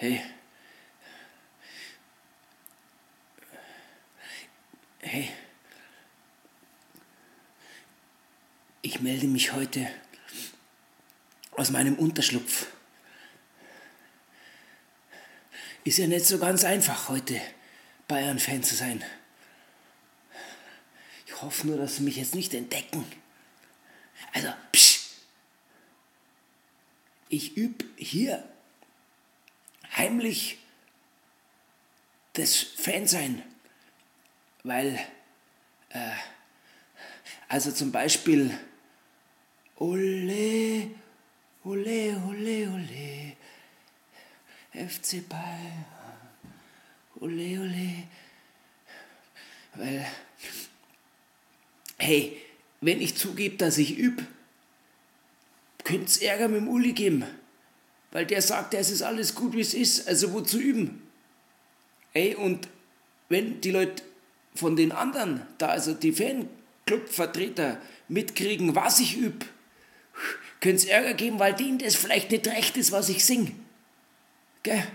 Hey. Hey. Ich melde mich heute aus meinem Unterschlupf. Ist ja nicht so ganz einfach heute Bayern-Fan zu sein. Ich hoffe nur, dass sie mich jetzt nicht entdecken. Also, psch. Ich übe hier heimlich das Fansein, weil, äh, also zum Beispiel, ole, ole, ole, ole, FC Bayern, ole, ole, weil, hey, wenn ich zugebe, dass ich übe, könnte es Ärger mit dem Uli geben. Weil der sagt, es ist alles gut, wie es ist, also wozu üben? Ey, und wenn die Leute von den anderen, da also die Fanclub-Vertreter mitkriegen, was ich übe, könnte es Ärger geben, weil denen das vielleicht nicht recht ist, was ich sing. Gell?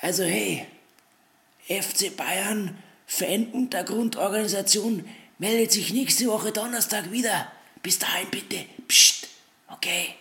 Also hey, FC Bayern, Fan-Untergrundorganisation, meldet sich nächste Woche Donnerstag wieder. Bis dahin bitte. Psst. Okay.